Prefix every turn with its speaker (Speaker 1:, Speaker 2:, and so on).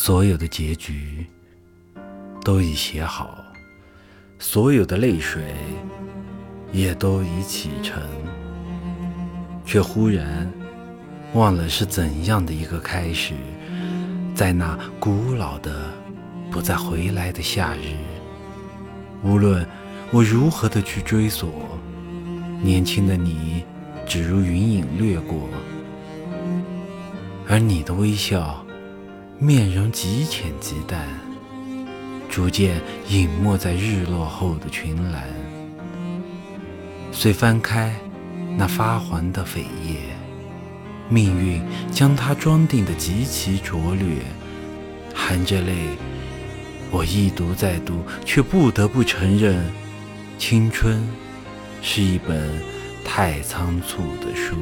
Speaker 1: 所有的结局都已写好，所有的泪水也都已启程，却忽然忘了是怎样的一个开始，在那古老的、不再回来的夏日。无论我如何的去追索，年轻的你只如云影掠过，而你的微笑。面容极浅极淡，逐渐隐没在日落后的群岚。遂翻开那发黄的扉页，命运将它装订的极其拙劣。含着泪，我一读再读，却不得不承认，青春是一本太仓促的书。